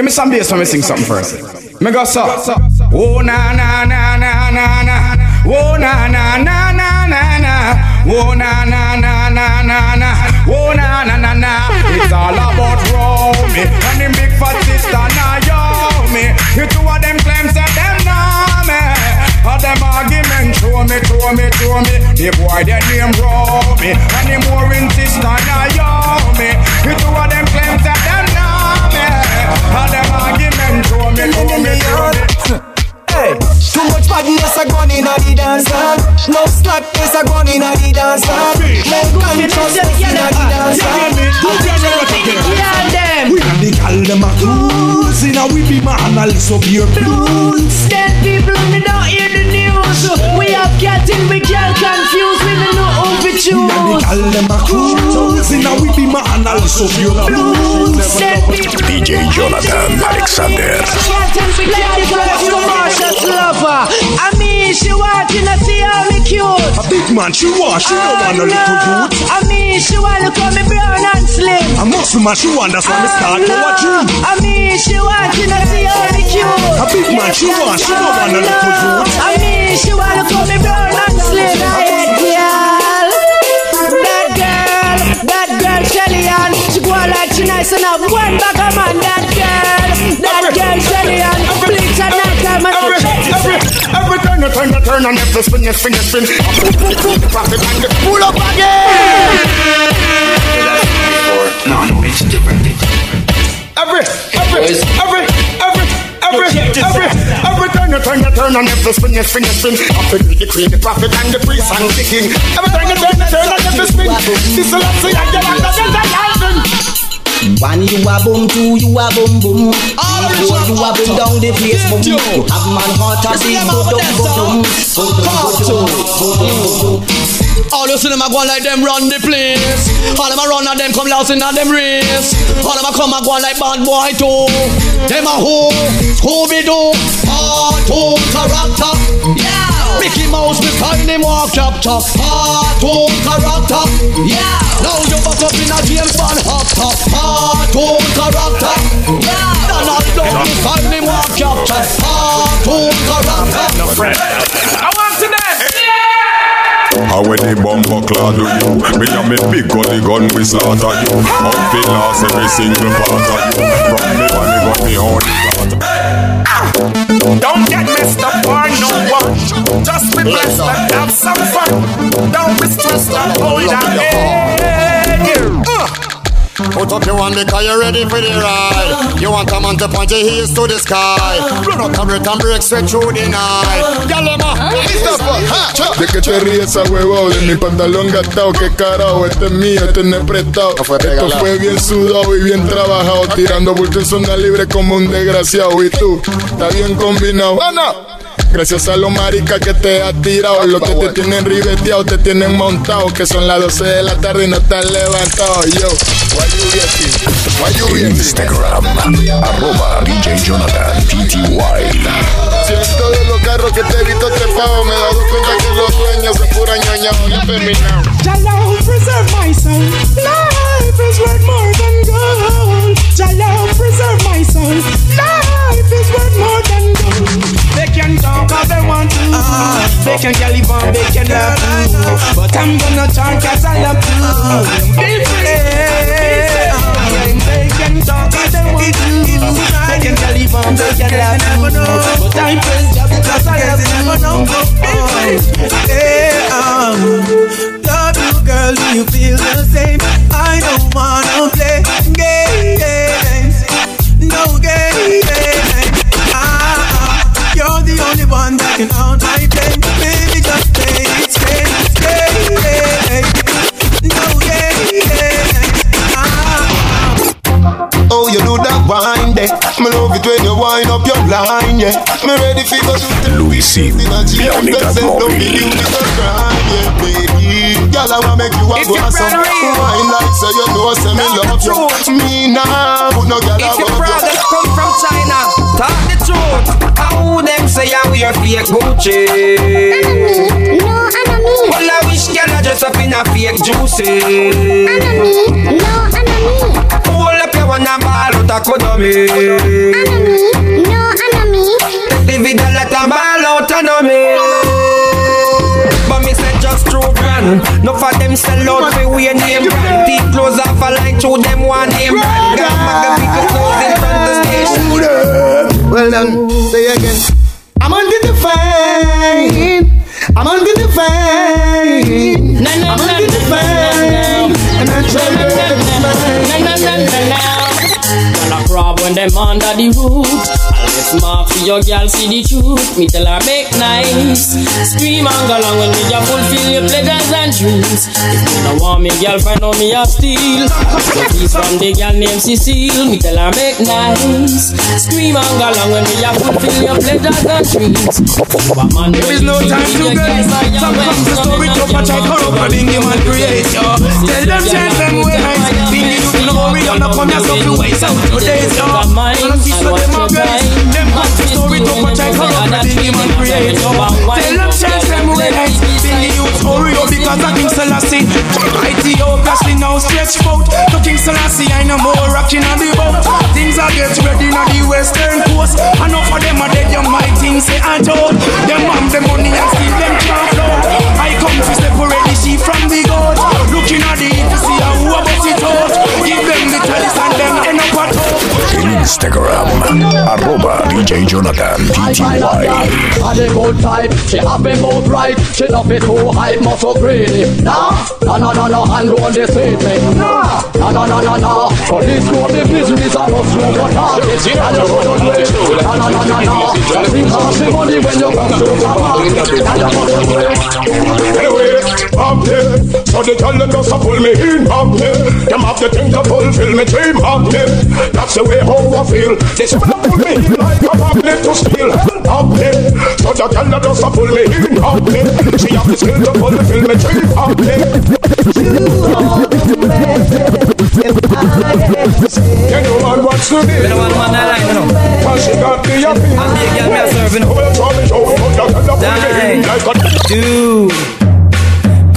Give me some bass when me sing something first. Me go so. Oh na na na na na na. Oh na na na na na na. Oh na na na na na na. Oh na na na na. It's all about Romy and the big fat sister Naomi. You two of them claims that them know me. All them argument show me, show me, show me. The boy their name Romy and the more in sister Naomi. All them argument show me, show me, show me. Hey, too much badness a gone in a the dance hall. No slackness a gone in a the dance hall. No consciousness in a the dance hall. We and the gal them a cruise in a we be man a list of your blues. Dead people me don't hear the news. We have getting we can't confuse. We don't know who we We and the choose. gal them a cruise in a we be man a of your blues. DJ Jonathan Alexander. getting we can't confuse. lover. I mean, she wanting to see how me cute. A big man she want, she don't want a little youth. I mean, she want to call me brown and slim. A muscle man she want, that's why me start to watch him. I mean, she wanting to see how me cute. A big man she want, she don't want a little youth. I mean, she want One back a man, that girl, that girl Shelly Ann. Bleach and night time and Every, every, every turn you turn you turn and every spin you spin you spin. Profit and the pull up again. No, no, it's different. Every, every, every, every, every, every, every turn you turn you turn and every spin you spin you spin. Profit the queen, the prophet and the priest and the king. Every turn you turn you turn and every spin. This is a lot to you, you like the Delta One you a boom, two you a boom boom. Three four you a boom down the place boom. You have man heart a big boom boom boom. Boom boom boom. All you see them a go like them run the place. All them a run and them come last in them race. All them a come a go like bad boy too. Them a who? Scooby Doo. Cartoon oh, character. Yeah. Mickey Mouse behind him walk chop chop. Cartoon character. Yeah. Now you back up in a James Bond hot top. Cartoon character. Yeah. Donald Duck behind him walk chop chop. Cartoon character. I want to dance. How when the bumper clad do you? Me and me big gully gun we slaughter you. Up the last every single part of you. From me when me got me own slaughter. Don't get messed up by no one. Just be blessed and have some fun. Don't be stressed and hold on. Uh. Put up your one because you're ready for the ride. You want a man to point your heels to the sky. Run out and break and break straight through the night. Yalema, De que te ríes a huevo de mi pantalón gastado, que carajo, este es mío, este no es prestado. Esto fue bien sudado y bien trabajado, tirando bulto en zona libre como un desgraciado. Y tú, está bien combinado. Gracias a los maricas que te has tirado, los que te tienen ribeteado, te tienen montado, que son las 12 de la tarde y no estás levantado. Yo, why you getting? Why you getting? Instagram, arroba DJ Jonathan PTY. Siento de los carros que te he visto trepado, me he dado cuenta que los dueños se pura ñoña, ya feminado. Jalo, preserve my soul. Life is worth more than gold. Jalo, preserve my soul. Life can talk they want to. They can on, they can love to. But I'm gonna talk as I love to. Be free. Yeah. Me ready for go shoot the Louis C. Bionic Mobile. Girl, I wanna make you a If you blossom. brother real. Wine like say you know, say me love you. Me nah, put no girl If your above you. brothers come from China, talk the truth. How them say I wear fake Gucci? No, enemy. Well, I wish girl I dress up in a fake juicy. Enemy. No, enemy. Hold up your one run a ball out a cuddle Enemy, no enemy. The video let a ball out a know me. But me say just true grand. No for them sell out fi we name brand. Deep close off a line through them one name brand. Got Magavica close in front of station. Well done, say again. I'm under the fame. I'm under the fame. I'm under the fame. And I try to get the fame. Girl a crab when them under the root. Let mark for your girl see the truth. Me tell her make nice. Scream and go along when me just fulfill your pleasures and dreams. If you don't want me girl find out me a steal. So please from the girl named Cecile. Me tell her make nice. Scream and go along when me just fulfill your pleasures and dreams. You a man There is no time to get Some come to story to patch I corrupt and in human creation Tell them change them ways Bring the youth glory and up on yourself to waste out your days yo come to story to patch I corrupt and in human creation Tell them change them ways Bring the youth glory up because I King Selassie. Ethiopia still now stretch out. To King Selassie I no more rocking on the boat. Things are get ready on the western coast. Enough of them are dead young my things say I told. Them want the money and still them can't I come to separate the sheep from the goat. Looking at the to see how about it out and Instagram, arroba DJ Jonathan PTY. Had a good type, she have me both right. She love it too high, muscle greedy. Nah, nah, nah, nah, nah, and roll the seat me Nah, nah, nah, nah, nah, nah. Police know the business and us know what target And you gonna do it Nah, nah, nah, nah, nah. Just think of the money when you come to the up there, so the girl them just pull me in up there. Them have the thing to fulfill me dream up there. That's the way how I feel. They I pull me in like a magnet to steel up there. So the girl them just pull me in up there. She have the skill to fulfill me dream up there. You know man what's to do. You know one man I like, you know. Cause she got the appeal. And the girl me serving. You try me show. So the girl them pull me in like a Dude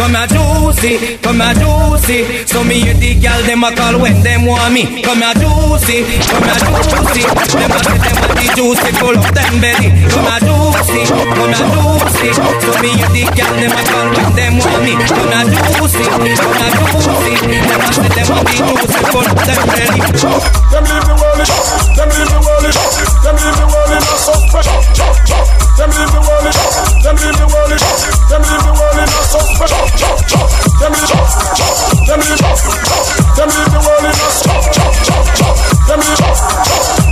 Come here juicy, come here juicy. So me hear the girl them a call when them want me. Come here juicy, come here juicy. Them a say them a the juicy full of them belly. Come here juicy, come here juicy. So me hear the girl them a call when them want me. Come here juicy, come here juicy. Them a say them a the juicy full of them belly. Them leave the world in, them leave the world in, them leave the world in a so fresh. Them leave the world in, them leave the world in, them leave the a so fresh. Them leave, them leave, them leave the world in a so. Them leave,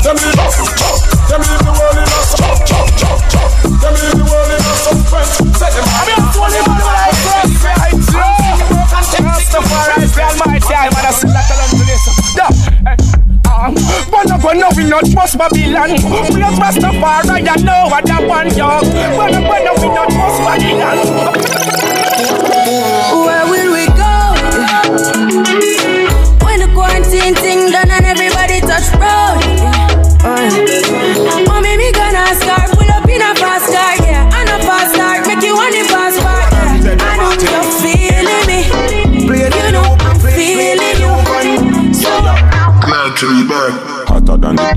them leave, them leave the world in a so. Them leave the world in a so fresh. Say them, I'm not. I the almighty, I'm that along to this. Yeah. But go no we not trust Babylon We I I But we not Babylon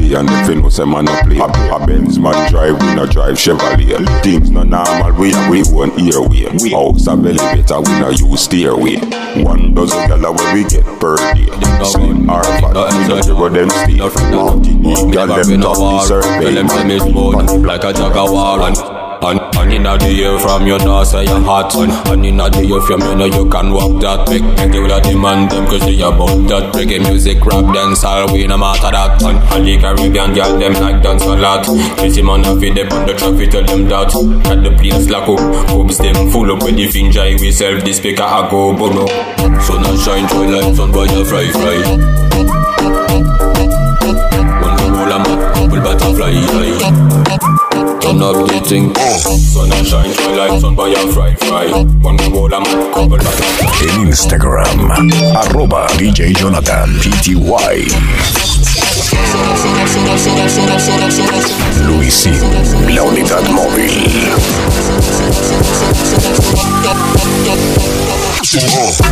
Hotter than the day and the film say man no play. A, a Benz man drive, we no drive Chevrolet. Things no normal, we we one earway. House a belly better, we no use stairway. One dozen gala where we get per day. Slim or fat, we no zero them stay. Martinique, gal them top the survey. Them say me smooth like a jaguar and and, and inna the air from your door say you hot. And, and inna the air from you know you can walk that make you the demand them cause they about that. Reggae music, rap, dance, all we no matter that. And, and the Caribbean girl them like dance a lot. Pretty man a feed them on the traffic tell them that. Got the place lock oh, up, hopes them full up with the finja We self the speaker I go bono Sun a shine through like sun boy a fry fry One the whole a mad couple butterfly Turn up the thing Sun a shine through like sun boy a fry fry One the whole a mad couple butterfly En Instagram, arroba DJ Jonathan PTY. Luisín, la unidad móvil. Oh.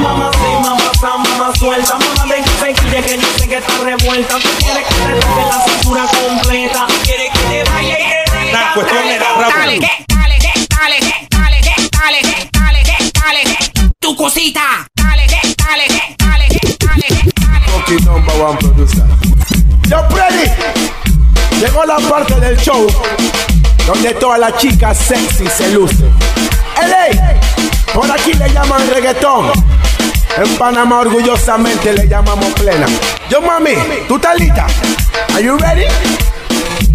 Mamá sí, mamá mamá suelta. Mamá quiere que que está revuelta. Tú quieres que te la cintura completa. Quiere que te baile y te La cuestión era rápido. Cosita. Dale, dale, dale, dale, number one producer. Yo, Freddy. Llegó la parte del show donde todas las chicas sexy se lucen. LA, por aquí le llaman reggaetón. En Panamá orgullosamente le llamamos plena. Yo mami, ¿tú estás lista? Are you ready?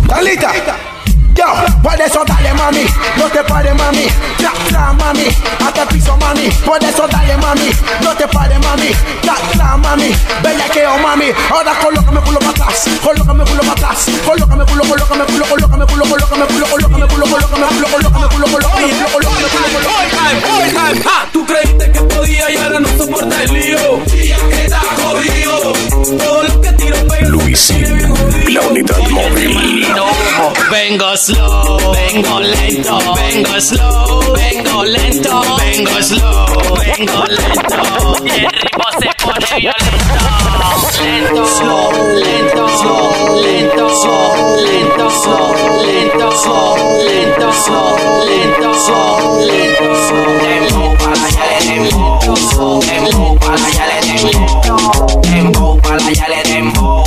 ¿Estás lista? Yo, por eso dale mami, no te pares mami, tra, mami, hasta piso mami, por eso dale mami, no te pares mami, tra, mami, bella que oh mami, ahora colócame culo para atrás, colócame culo para atrás, colócame culo, colócame culo, colócame culo, colócame culo, colócame culo, colócame culo, colócame culo, colócame culo, colócame culo, Ah, Tú creíste que podía y ahora no soporta el lío. Que está jodido. Todo lo que tiro pega. Luisín, la unidad móvil. Slow, vengo lento, vengo slow, vengo lento, vengo slow, vengo lento. Y el ritmo se pone violento. Lento, lento, lento, lento, lento, lento, lento, lento. Dembow para allá le dembow, dembow para allá le dembow, dembow para allá le dembow,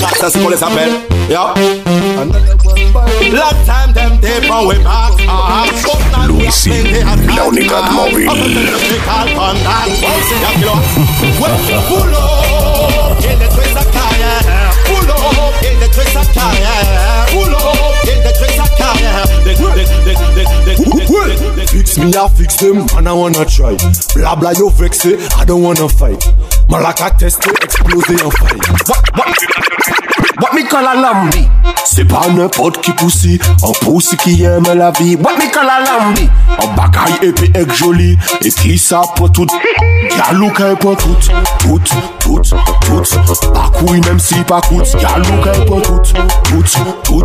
that's what kon les apel Long time dem dey pon we box Luisín, la unidad móvil Pulo, el de tu esa calle Pulo, el de tu esa calle Pulo, el de tu esa calle Fix me, I fix them, and I wanna try Blah blah, you vex it, I don't wanna fight Malaka test to explode in fire. What? What? What me call a lambi? C'est pas n'importe qui un qui aime la vie. What me call a lambi? Un bagaille épais et joli, et qui ça pour tout. Pour tout, tout, tout, tout. Pas couille même si pas coûte. Pour tout, tout, tout, tout.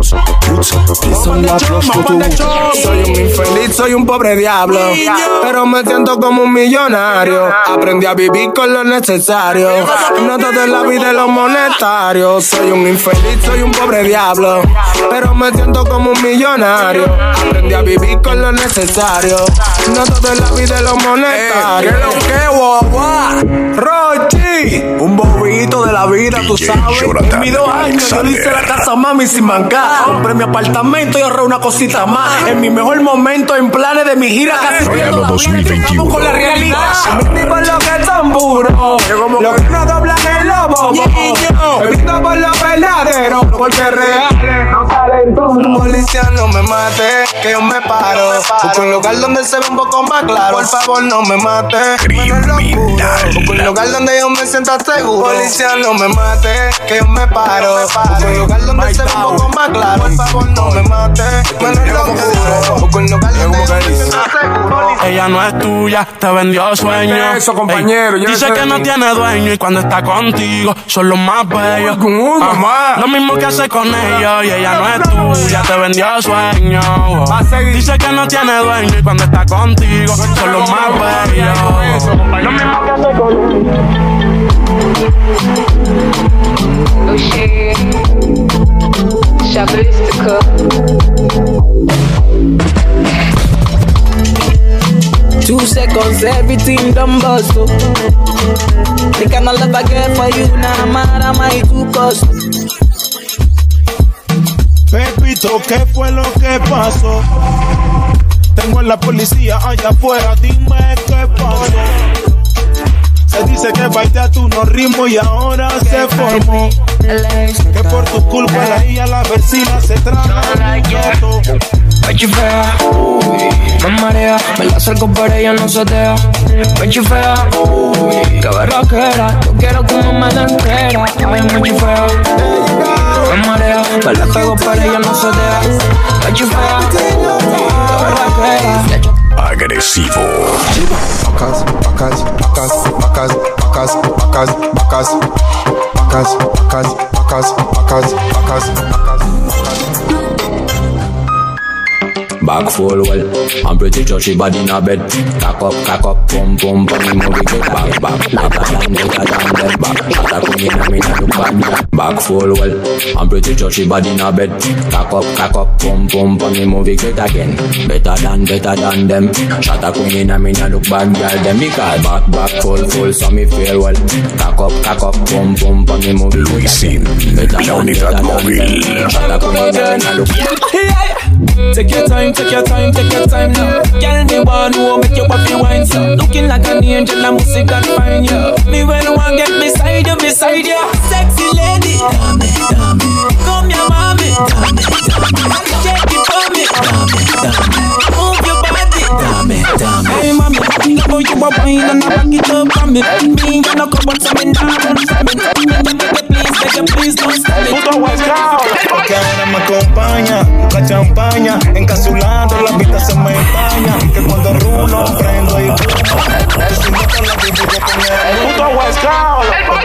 La cloche pour tout. Soy un infeliz, soy un pobre diablo. Pero me siento como un millonario. Aprendí a vivir con lo necesario. No todo en la vida es lo monetario. Soy un infeliz, soy un pobre diablo. Pero me siento como un millonario. Aprendí a vivir con lo necesario. No todo en la vida es lo monetario. ¿Qué lo que, guagua? Rochi, un bobito de la vida, tú sabes. En mis dos años yo le hice la casa mami sin mancar. Compré mi apartamento y ahorré una cosita más. En mi mejor momento, en planes de mi gira casi Verano 2021. con la realidad. no me mates que yo me paro. Busco un lugar donde se ve un poco más claro. Por favor, no me mate. Locura. Busco un lugar donde yo me sienta seguro. Policía, no me mate, que yo me paro. Busco un lugar donde se ve un poco más claro. Por favor, no me mate. Menos locura. Busco un lugar donde yo me sienta seguro. Ella no es tuya, te vendió sueño. Eso, compañero, dice que no tiene dueño y cuando está contigo son los más bellos. Ah, lo mismo que hace con ellos y ella no es tuya, te vendió sueño. Dice que no tiene dueño y cuando está contigo son los más bellos. Lo mismo que hace con Oh shit. Two seconds, everything done bust. oh. The kind of love I get for you, now nah, matter my two cost. Pepito, ¿qué fue lo que pasó? Tengo a la policía allá afuera, dime qué pasó. Se dice que bailaste unos ritmos y ahora se formó. Que por tu culpa la hija, la vecina se trama un gato. Me chifea, uy, me marea, me la acerco pero ella no se deja. Me chifea, uy, qué berraquera, yo quiero que no me la entera. Ay, me chifea, me marea, me la pego pero ella no se deja. Me chifea, qué berraquera. Agresivo. Bacas, bacas, bacas, bacas, bacas, bacas, bacas, bacas, bacas, bacas, bacas, bacas, bacas. Back full well, I'm pretty sure she body in a bed. Cock up, cock up, pum pum pum. Me move it get back, back, better than better than them. Back, shot a queen inna me na look bad. girl. Back full well, I'm pretty sure she body in a bed. Cock up, cock up, pum pum pum. Me move it get again, better than better than them. Shot a queen inna me na look bad, girl. Them me call back, back full full, so me feel well. Cock up, cock up, pum pum pum. Me move it get again, better than better than them. Shot a queen inna me na look. Take your time, take your time, take your time now. Girl, me want to make your body wine so. Looking like an angel, I'm music and fine, yeah. Me when I want get beside you, beside you. Sexy lady, dame, dame. Come here, mommy, dame, dame. Shake it for me, dame, dame. Move your body, dame, dame. Hey, mommy, love how you a wine and I back it up for me. Me, you know, come on, some in down, some in. Please, make you please don't stop it. Porque ahora me acompaña la champaña, encapsulando la vista se me empaña.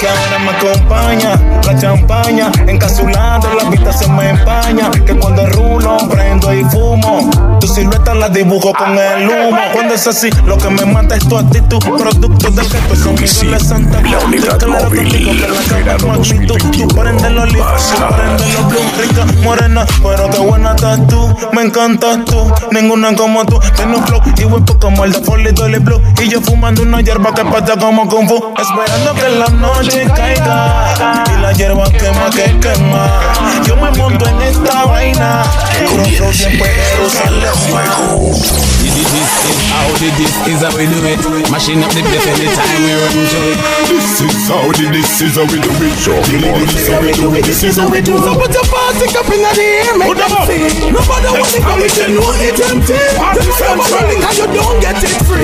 Ahora me acompaña la champaña, encapsulando la vista se me empaña. Que cuando rulo prendo y fumo. Tu silueta la dibujo con el humo. Cuando es así, lo que me mata es tu actitud. Producto de que tu sonido le santa. La unidad móvil, que la cama es magnitud. Tú prendes los libros, tú prendes los blues. Rica, morena, pero qué buena estás tú. Me encantas tú, ninguna como tú. Tiene un flow y buen como el de Foley Dolly Blue. Y yo fumando una hierba que pata como Kung Fu. Esperando que la noche caiga. Y la hierba quema que quema. Yo me monto en esta vaina. Cruzó siempre Jerusalén. How did this is how we do it. Mashing up the place anytime we run to it. This is how the this is how we do it. Show. This is how we do it. This is how we do So it. put your party cup in the air, make them see. Nobody want it, come if you know it empty. Them never money, cause you don't get it free.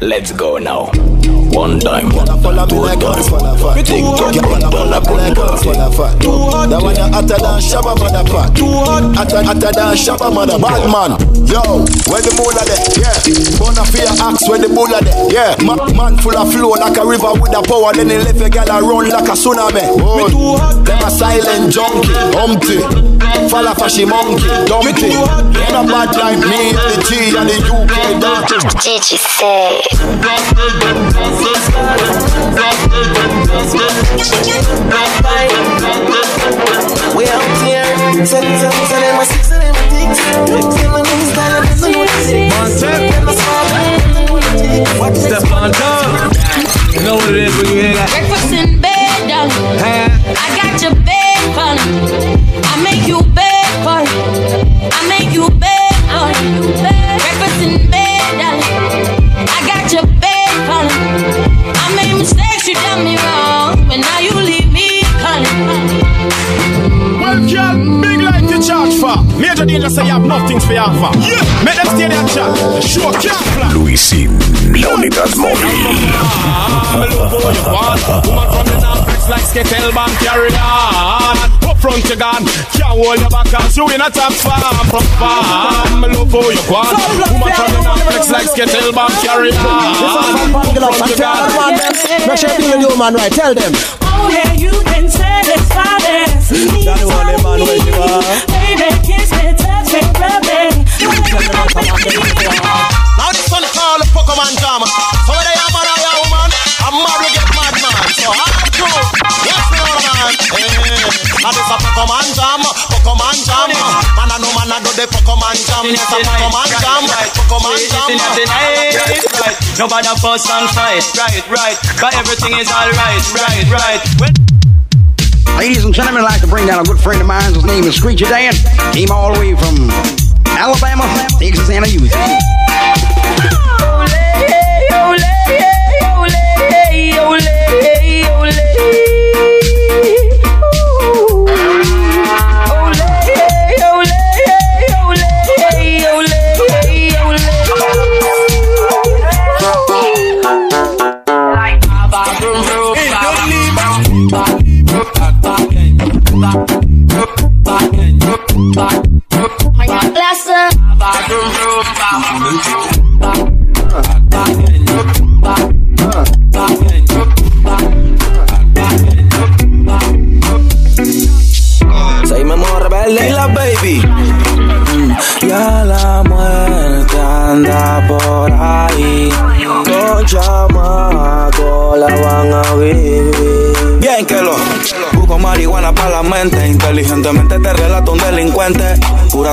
Let's go now. One time, two time. Tick tock, run down a That one hotter than Shabba motherfucker. Too hot, hotter, hotter than Shabba mother. Bad man, yo, where the bull there? Yeah, bona fear axe where the bull there? Yeah, Ma- man full of flow like a river with a power. Then he left a gal a run like a tsunami. Oh, them a silent junkie, humpty. Fall off a she monkey, dumb it Not bad like me, the T and the UK dog Gigi say We out here, set them, set my six, my dicks Tell them, I'm you know what it is when you hear that. Breakfast in bed, dog. I got I'm a love for you want. Woman from the north, flex like skittle band carry on. Up front you gone, can't hold your back cause you in a top farm. From farm, I'm a love for you want. Woman from the north, flex like skittle band carry on. Up front you gone. Make sure you deal with you, man, right? Tell them. Oh yeah, you can satisfy this. Johnny Wally, man, where you are? Baby, kiss me, touch me, rub me. Now this one called the Pokemon Jam. Eh, hey, now this a Pokemon Jam, Pokemon Jam. Man I know man I do the Pokemon Jam. This a Pokemon Jam, Pokemon Jam. right. Nobody fuss and fight, right, right. But everything is alright, right, right. When Ladies and gentlemen, I'd like to bring down a good friend of mine. His name is Screechy Dan. Came all the way from Alabama, Texas, and a youth.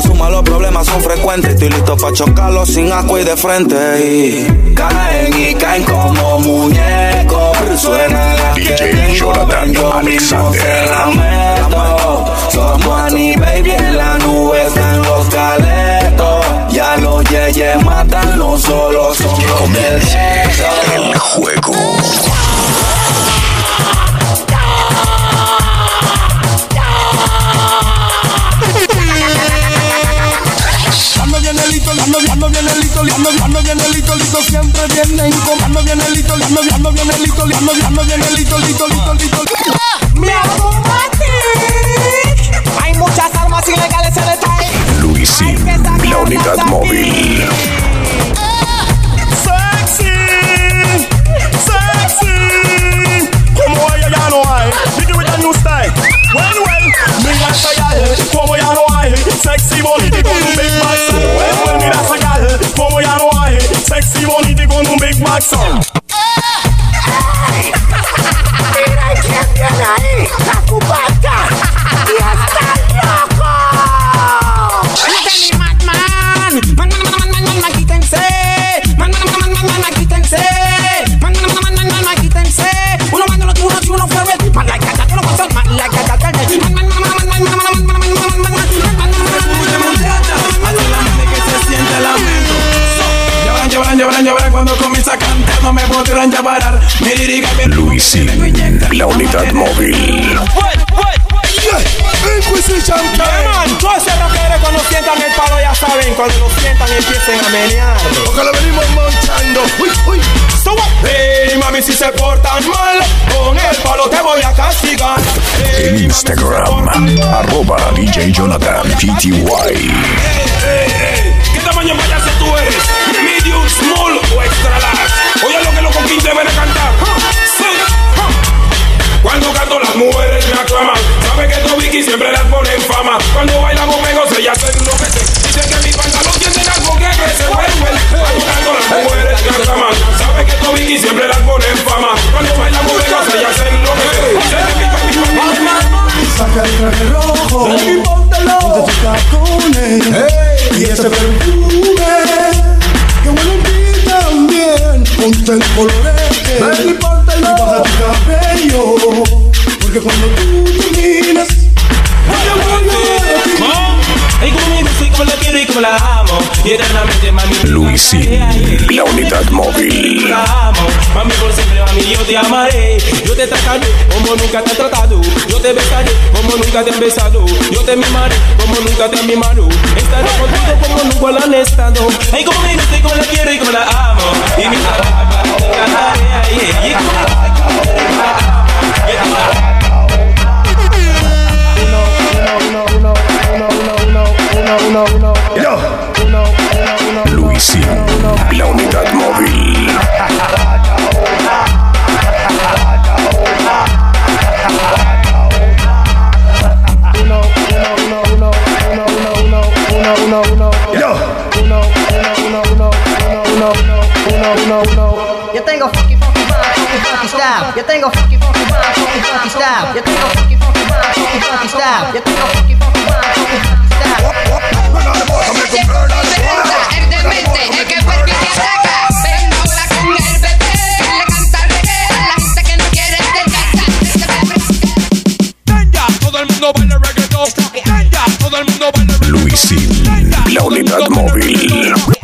Suma, los problemas son frecuentes. Estoy listo para chocarlos sin agua y de frente. Y caen y caen como muñecos. Suena la DJ Jonathan yo Alexander. Somos Annie, baby, en la nube están los caletos. Ya los yeyes matan, no solo son los del El juego. Ando bien, ando bien elito, ando bien, ando bien elito, lito, siempre viene en com- Ando bien elito, ando bien, ando bien elito, ando bien, ando bien elito, lito, lito, lito. Me Hay muchas armas ilegales en el país. Luisin, la unidad móvil. Sexy, sexy. Como ella ya no hay, Vicky with a new style. Well, well, mira esa gal, como ya no hay, sexy bonita con un big back. Well, well, mira esa gal, como ya no hay, sexy bonita y con un big back. Mira quién viene ahí, la cubata. Y está No me podrán me Luisin, la unidad móvil. Inquisition Man, todos esos rockeros cuando sientan el palo ya saben, cuando lo sientan empiecen a menear. Porque lo venimos monchando. Uy, uy. So what? Hey, mami, si se portan mal, con el palo te voy a castigar. En Instagram, arroba DJ Jonathan PTY. ¿Qué tamaño payaso tú eres? Cuando canto las mujeres me aclaman Sabe que tu Vicky siempre las pone en fama Cuando bailamos me gozo y hacer lo que sé. Dice que mi pantalón tiene algo que. Well, well. Ayudando a las mujeres que acaban. Sabe que Toby siempre las pone en fama. Cuando bailamos me gozo y hacer lo que mi pantalón Saca el traje rojo y póntelo Ponte tus tacones Y ese perfume Que huele a ti también Ponte el colorete Ven y tu cabello Porque cuando tú como la quiero y como la amo. Y eternamente, mami. Luisín, la unidad móvil. La amo. Mami, por siempre, mami, yo te amaré. Yo te trataré como nunca te he tratado. Yo te besaré como nunca te he besado. Yo te mimaré como nunca te he mimado. Estaré contigo como nunca lo han estado. Ay, como me gusta y como la quiero y como la amo. Y mi la no, no, no, tengo funky funky vibe, funky funky style. Yo tengo funky funky vibe, funky funky style. Yo tengo funky funky vibe, funky funky style. Evidentemente, el que fue el que ataca. Venga ahora con el bebé. Le canta reggae a la gente que no quiere Ya, todo el mundo baila reggaetón. Ya, todo el mundo baila Luisín, la unidad móvil.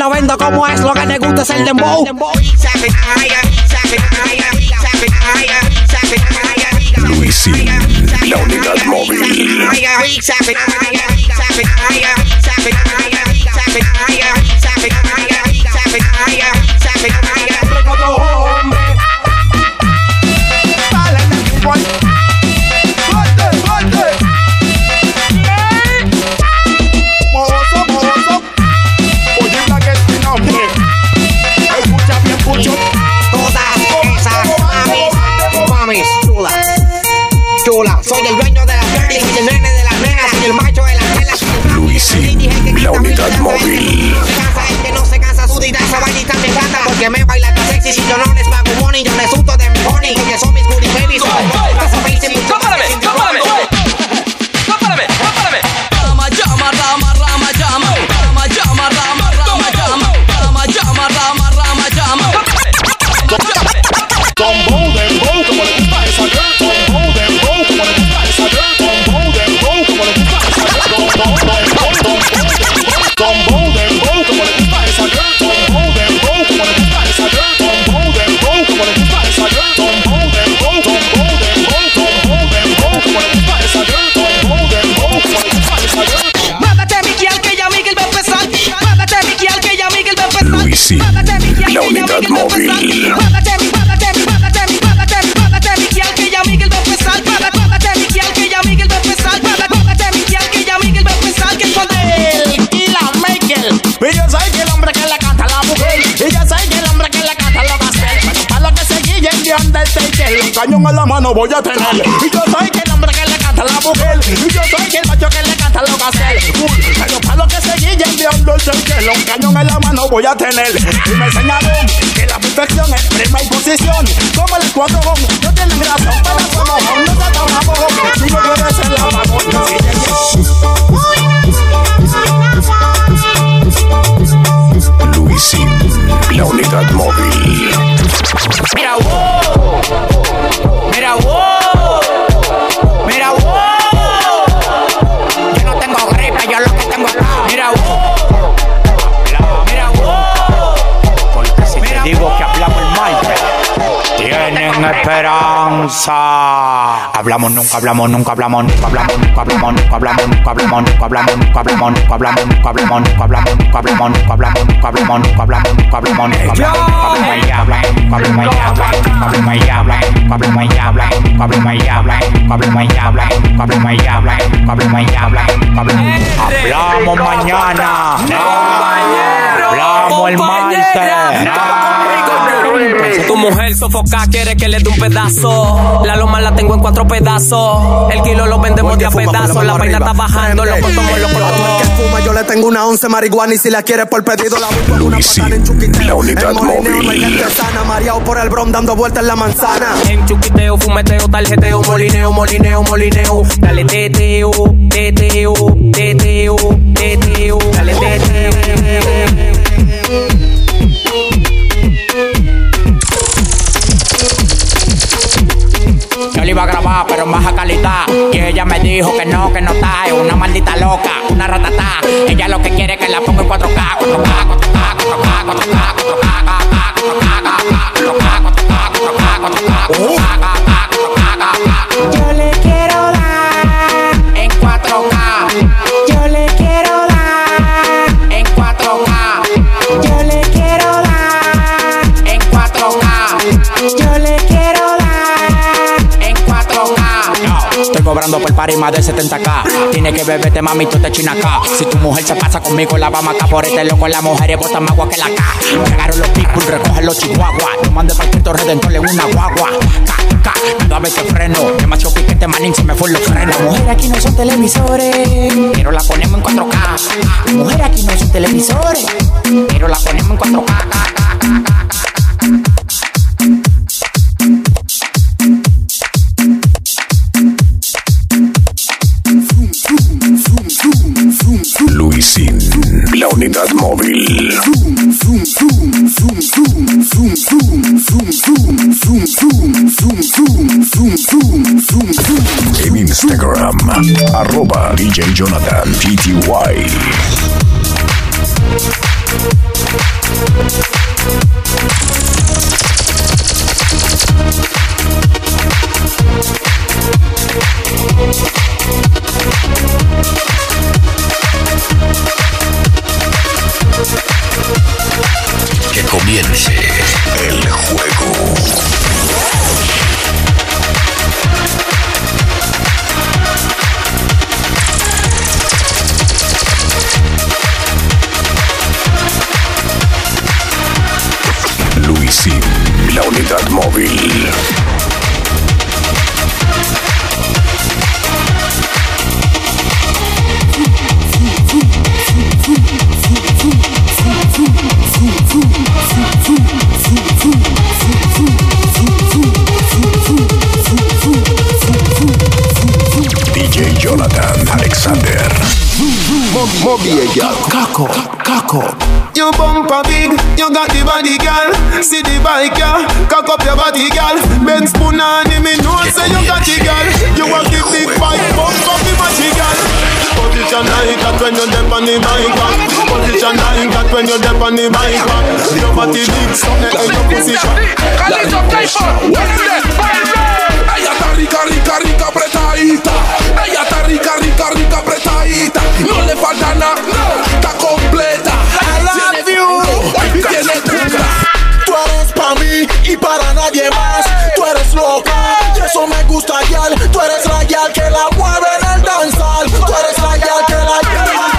Lo vendo como es, lo que te gusta es el dembow. Luisín, la unidad móvil. Voy a tener. Y yo soy el hombre que le canta a la mujer. Y yo soy el macho que le canta a los pastel. Pero para lo que se guillen de Undertaker. Un cañón en la mano voy a tener. Y me enseñaron que la perfección es prima y posición. Como el escuadrón, no tienen razón para su. No se toma mojón. Si no ser la mamón, Luisín, la unidad móvil. Esperanza. Hablamos, nunca hablamos, nunca hablamos, nunca hablamos, nunca hablamos, nunca hablamos, nunca hablamos, nunca hablamos, nunca hablamos, nunca hablamos, nunca hablamos, nunca hablamos, nunca hablamos, nunca hablamos, nunca hablamos, nunca hablamos, nunca hablamos, nunca hablamos, nunca hablamos, y habla, nunca hablamos y habla, nunca hablamos y habla, nunca hablamos y habla, nunca hablamos y habla, nunca hablamos y habla, nunca hablamos y habla, nunca hablamos y habla, nunca hablamos. Hablamos mañana. Hablamos el martes. Tu mujer sofoca, quiere que le dé un pedazo. La loma la tengo en cuatro pedazos. El kilo lo vendemos de a pedazos. La vaina está bajando, loco, somos locos. que fuma, yo le tengo una once marihuana y si la quieres por pedido la busco una patada en chuquiteo. la unidad En molineo, móvil. no hay gente sana, mareado por el brom dando vueltas en la manzana. En chuquiteo, fumeteo, tarjeteo, molineo, molineo, molineo. Dale de 70k. Tiene que beberte, mami, tú te china acá. Si tu mujer se pasa conmigo, la vamos acá por este loco. Las mujeres botan más agua que la K. Llegaron los people, recogen los chihuahuas. No mande para quinto redentor en una guagua. K, K, cada vez que freno. Demasiado piquete, manín, se me fue los frenos. Las mujeres aquí no son televisores Pero la ponemos en 4K. Las mujeres aquí no son televisores Pero la ponemos en 4K. Unidad móvil. En Instagram, arroba DJ Jonathan PTY. Kako. You bumper big, you got the body, girl. See the bike, girl. Cock up your body, girl. Ben spoon on me know say you got it, girl. You want the big bike, bump up the matchy, girl. Position like that when you're deep on the bike, girl. Position like that when you're deep on the bike, girl. Your body big, so let your position. Ella está rica, rica, rica, apretadita. Ella está rica, rica, rica, apretadita. No le falta nada, Tú eres la gal que la mueve en el danzal. Tú eres la gal que la danzal.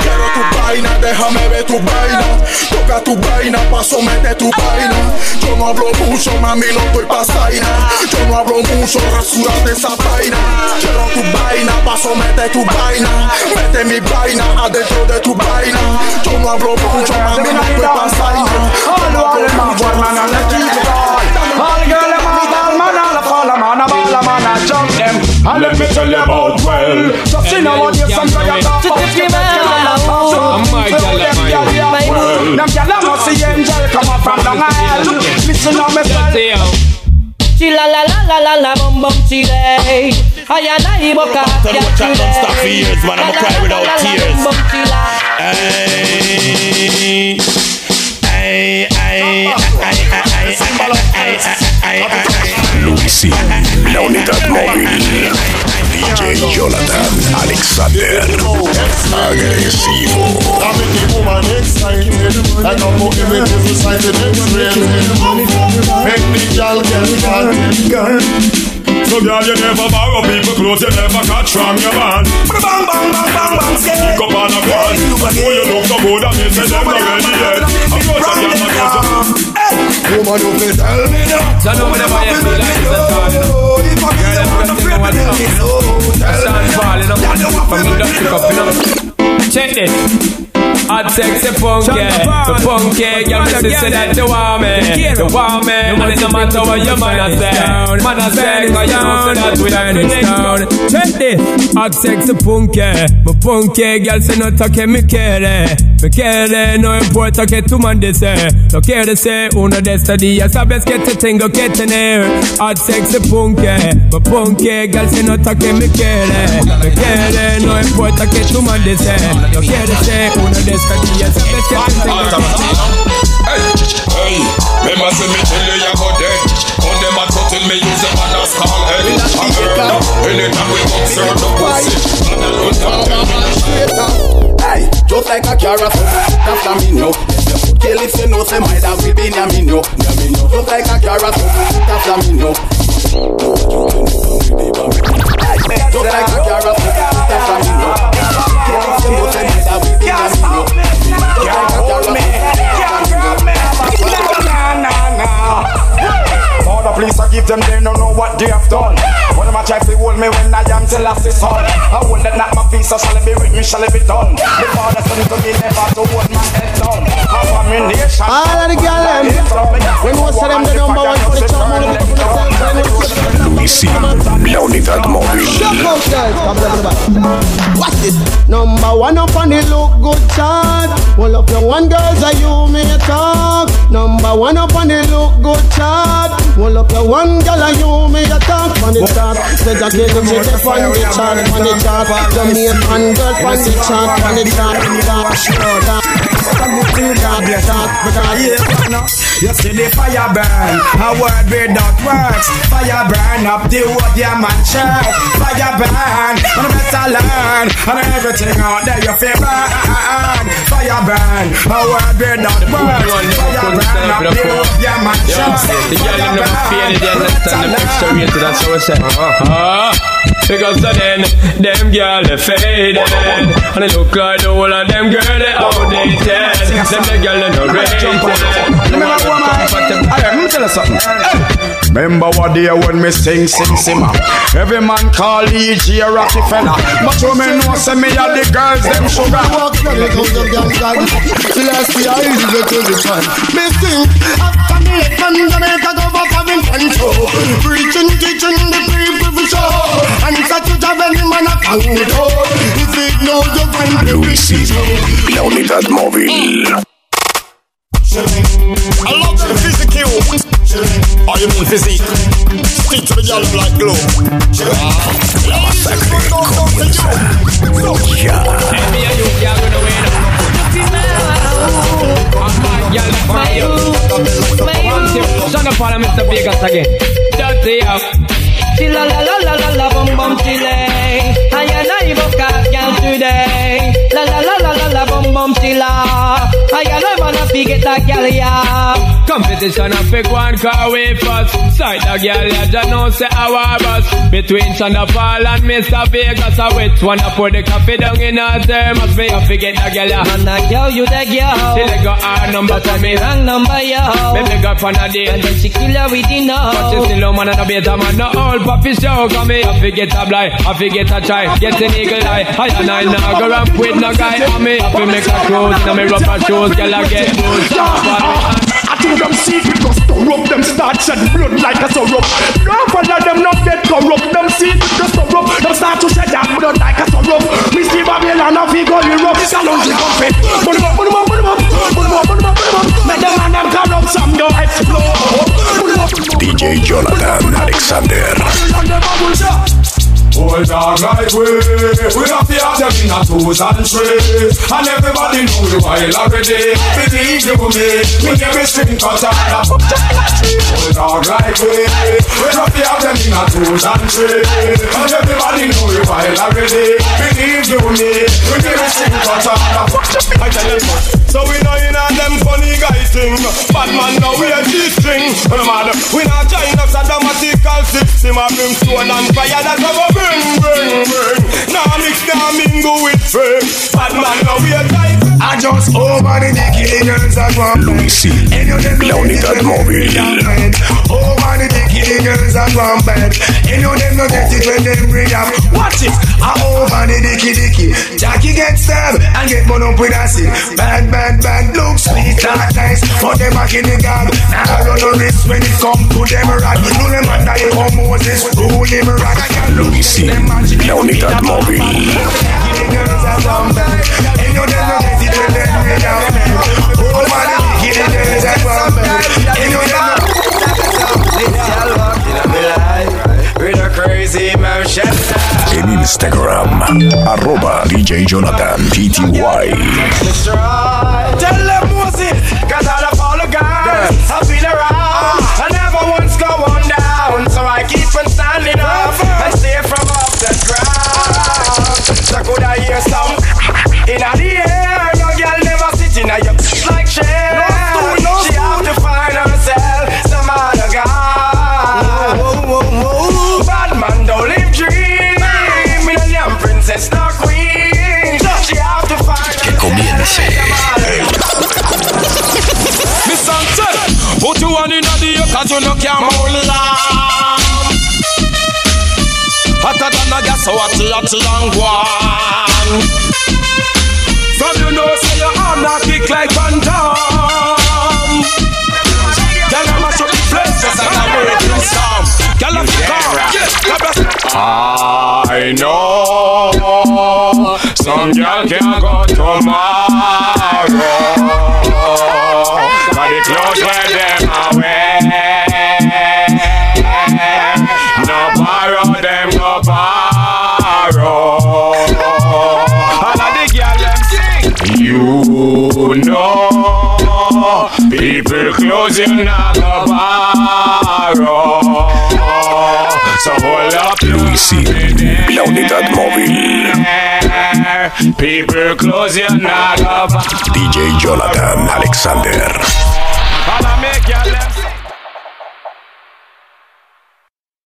Quiero tu vaina, déjame ver tu vaina. Toca tu vaina, paso mete tu vaina. Yo no hablo mucho, mami, no estoy pasaina. Yo no hablo mucho, rasura de esa vaina. Quiero tu vaina, paso mete tu vaina. Mete mi vaina adentro de tu vaina. Yo no hablo mucho, mami, no estoy pasaina. All all them a ball man and And let me tell you about well. Just in our days some guy a talk about you make you a talk so. My girl, Them my girl. a well. Them gyal a must see angel come up from Long Island. Listen to me style. Chila la la la la la bum bum chile. Aya na iboka Tell you what chat don't stop for years, man. I'ma cry without tears. Hey, hey, Ay, ay, ay, ay, ay, ay, Luisín, la unidad móvil. DJ Jonathan Alexander. Agresivo. Make the woman excited. I come out in the different side of Make the girl. So girl, you never borrow people clothes, you never catch from your man. Bang, bang, bang, bang, bang, Pick up on a gun. Oh, you look so good, I mean, say them not ready yet. I'm going to get my girls. Woman, you can tell me now. So no one ever hear me like this at all, you know. Girl, I'm gonna think what's up. I stand falling up, from me just pick up, you know. Check this. Hot sexy funky, the funky. Girl, me say that you want me, you want me, and it no matter what your man a say, man a say, cause you know say that we turn it down. Check this, hot sexy funky, my funky girl say no take me care, me care, no importa que tu man dice, no quiere ser uno de estos días, sabes que te tengo que tener, hot sexy funky, my funky girl say no take me care, me quiere, no importa que tu man dice, no quiere ser uno de estos días, sabes que te tengo que tener. Hey, remember say me tell you you go dead. On them a till me use them and a skull head. I heard anytime we come serve the pussy. And I don't talk tell me Hey, just like a carousel, that's a me know. Kill if you know, say my dad will be near me know. Near me know. Just like a carousel, that's a me know. Just like a carousel, that's a me know. Kill if you know, say my dad will be near me know. Just like a carousel, that's a me All the police I give them, they don't know what they have done. When them a try to hold me when I am till I last son. I hold them not my piece, so shall it be with me, shall it be done. The father son to me never to hold my head down. Abomination. All of the girl them, when most of them the number one for the charm, all of the Luisín, la unidad móvil. Watch this. Number one up on the look good chart. All up your one girls are you may talk. Number one up on the look good chart. All up your one girl are you may talk. On the chart, the jacket them shit up on the chart, on the chart. Jamaican girl on the chart, on the chart, chart, chart. You see the fire burn, a word without words. Fire burn up the wood, yeah man shirt. Fire burn, and better learn. And everything out there you feel burn. Fire burn, a word without words. Fire burn up the wood, yeah man shirt. The girl them never faded, they understand the extra rated, that's how I say. Because of then, them girl they faded, and they look like the whole of them girl they outdated. Them the girl they no rated. Alright, let me tell you something. Remember what day when me sing, sing, simmer. Every man call EG a Rockefeller. But you me know, say me a the girls, them sugar. Walk from the coast of Jamaica. Till I see how easy get to the fun. Me think after me left from Jamaica, go back having fun show. Preaching, teaching the people for show. And such a job any man a can do. If it know you can do Luisín, la unidad móvil. I love the physical. Oh, you mean physique? Stick to the girl like glue. Shut up, all Mr. Vegas again. Dirty up. Chilla la la la la la bum bum chile. I and I book a girl today. La la la la la bum bum chilla. I and I wanna get that girl yeah. Competition a pick one car way first. Side the girl ya just know say our bus. Between Thunderfall and Mr. Vegas, I one to put the coffee down in her term. Must be a forget the girl ya. And that girl you the girl. She let go our number to me. Wrong number yo. Baby girl on a date. And then she kill her with the no. But she still a man and a better man. No old puppy show. Come here, I forget a blind. I forget a try. Get an eagle eye. I and I now go ramp with no guy. I me to make a cruise. Now me rubber shoes. Girl I get loose. Think them secret just corrupt them start shed blood like a syrup. No follow them not get corrupt. Them secret just corrupt. Them start to shed that blood like a syrup. Me see Babylon of go Europe. Salons is confit. Put them up, put them up, put them up, put them up, put them up, put them up. Make them and them corrupt. Some go explode. Put them up, put them up. DJ Jonathan Alexander. On the bubble shot. Old dog like we, to have them in a twos and threes. And everybody know we wild already. Believe you me, we never string cut out. Old dog like we, we to have them in a twos and threes. And everybody know we wild already. Believe you me, we never string cut out. I tell them, so we know in a them funny guy thing. Bad man now we a G-string. No matter, we not join up sadomatical system. A brimstone and fire that's how bring. Now mix, now mingle with friends. Bad man now we a type. I just over the dicky girls that want Luisín. La unidad móvil. Over the dicky girls that want bed. You know them no get it when them bring up. Watch it. I over the dicky dicky. Jackie get stabbed and get burned up with acid. Bad, bad, bad. Look sweet, not nice. But them back in the gab. Now I run no risk when it come to them rat. You them and I come Moses. Rule him rat. I can look Luisín. La unidad móvil. En Instagram, arroba DJ Jonathan PTY. Hotter than a gas, so hot, hot, and one. From you know, say your arm not kick like Van Damme. Girl, I mash up the place just like a waiting storm. Girl, I pick up, I know some girl can go tomorrow. But the clothes where them people clothes you not go borrow. So hold up Luisín. La unidad móvil. People close your not go borrow. DJ Jonathan Alexander. All of